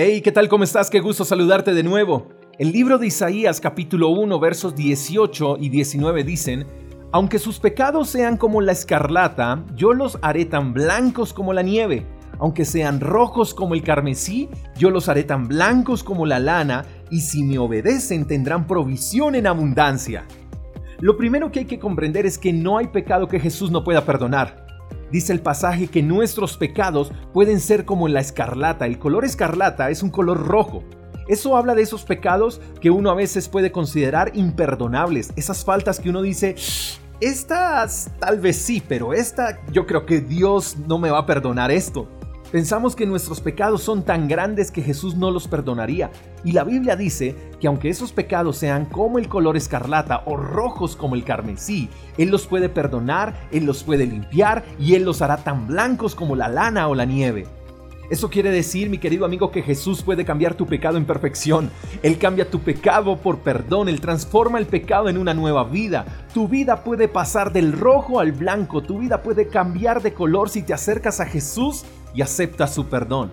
Hey, ¿qué tal? ¿Cómo estás? Qué gusto saludarte de nuevo. El libro de Isaías capítulo 1 versos 18 y 19 dicen, Aunque sus pecados sean como la escarlata, yo los haré tan blancos como la nieve. Aunque sean rojos como el carmesí, yo los haré tan blancos como la lana, y si me obedecen tendrán provisión en abundancia. Lo primero que hay que comprender es que no hay pecado que Jesús no pueda perdonar. Dice el pasaje que nuestros pecados pueden ser como la escarlata. El color escarlata es un color rojo. Eso habla de esos pecados que uno a veces puede considerar imperdonables. Esas faltas que uno dice, estas tal vez sí, pero esta yo creo que Dios no me va a perdonar esto. Pensamos que nuestros pecados son tan grandes que Jesús no los perdonaría. Y la Biblia dice que aunque esos pecados sean como el color escarlata o rojos como el carmesí, Él los puede perdonar, Él los puede limpiar y Él los hará tan blancos como la lana o la nieve. Eso quiere decir, mi querido amigo, que Jesús puede cambiar tu pecado en perfección. Él cambia tu pecado por perdón, Él transforma el pecado en una nueva vida. Tu vida puede pasar del rojo al blanco, tu vida puede cambiar de color si te acercas a Jesús y aceptas su perdón.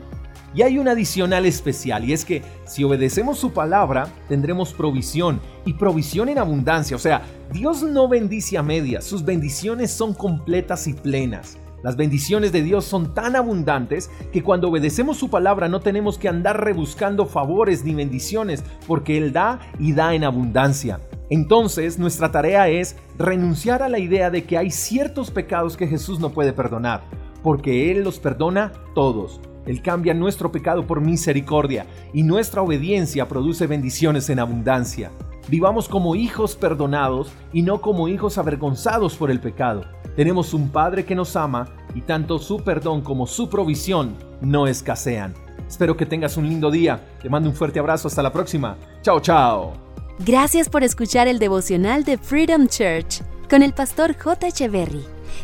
Y hay un adicional especial, y es que si obedecemos su palabra, tendremos provisión, y provisión en abundancia. O sea, Dios no bendice a medias, sus bendiciones son completas y plenas. Las bendiciones de Dios son tan abundantes que cuando obedecemos su palabra no tenemos que andar rebuscando favores ni bendiciones porque Él da y da en abundancia. Entonces nuestra tarea es renunciar a la idea de que hay ciertos pecados que Jesús no puede perdonar, porque Él los perdona todos. Él cambia nuestro pecado por misericordia y nuestra obediencia produce bendiciones en abundancia. Vivamos como hijos perdonados y no como hijos avergonzados por el pecado. Tenemos un Padre que nos ama y tanto su perdón como su provisión no escasean. Espero que tengas un lindo día. Te mando un fuerte abrazo. Hasta la próxima. Chao, chao. Gracias por escuchar el devocional de Freedom Church con el pastor J. Echeverry.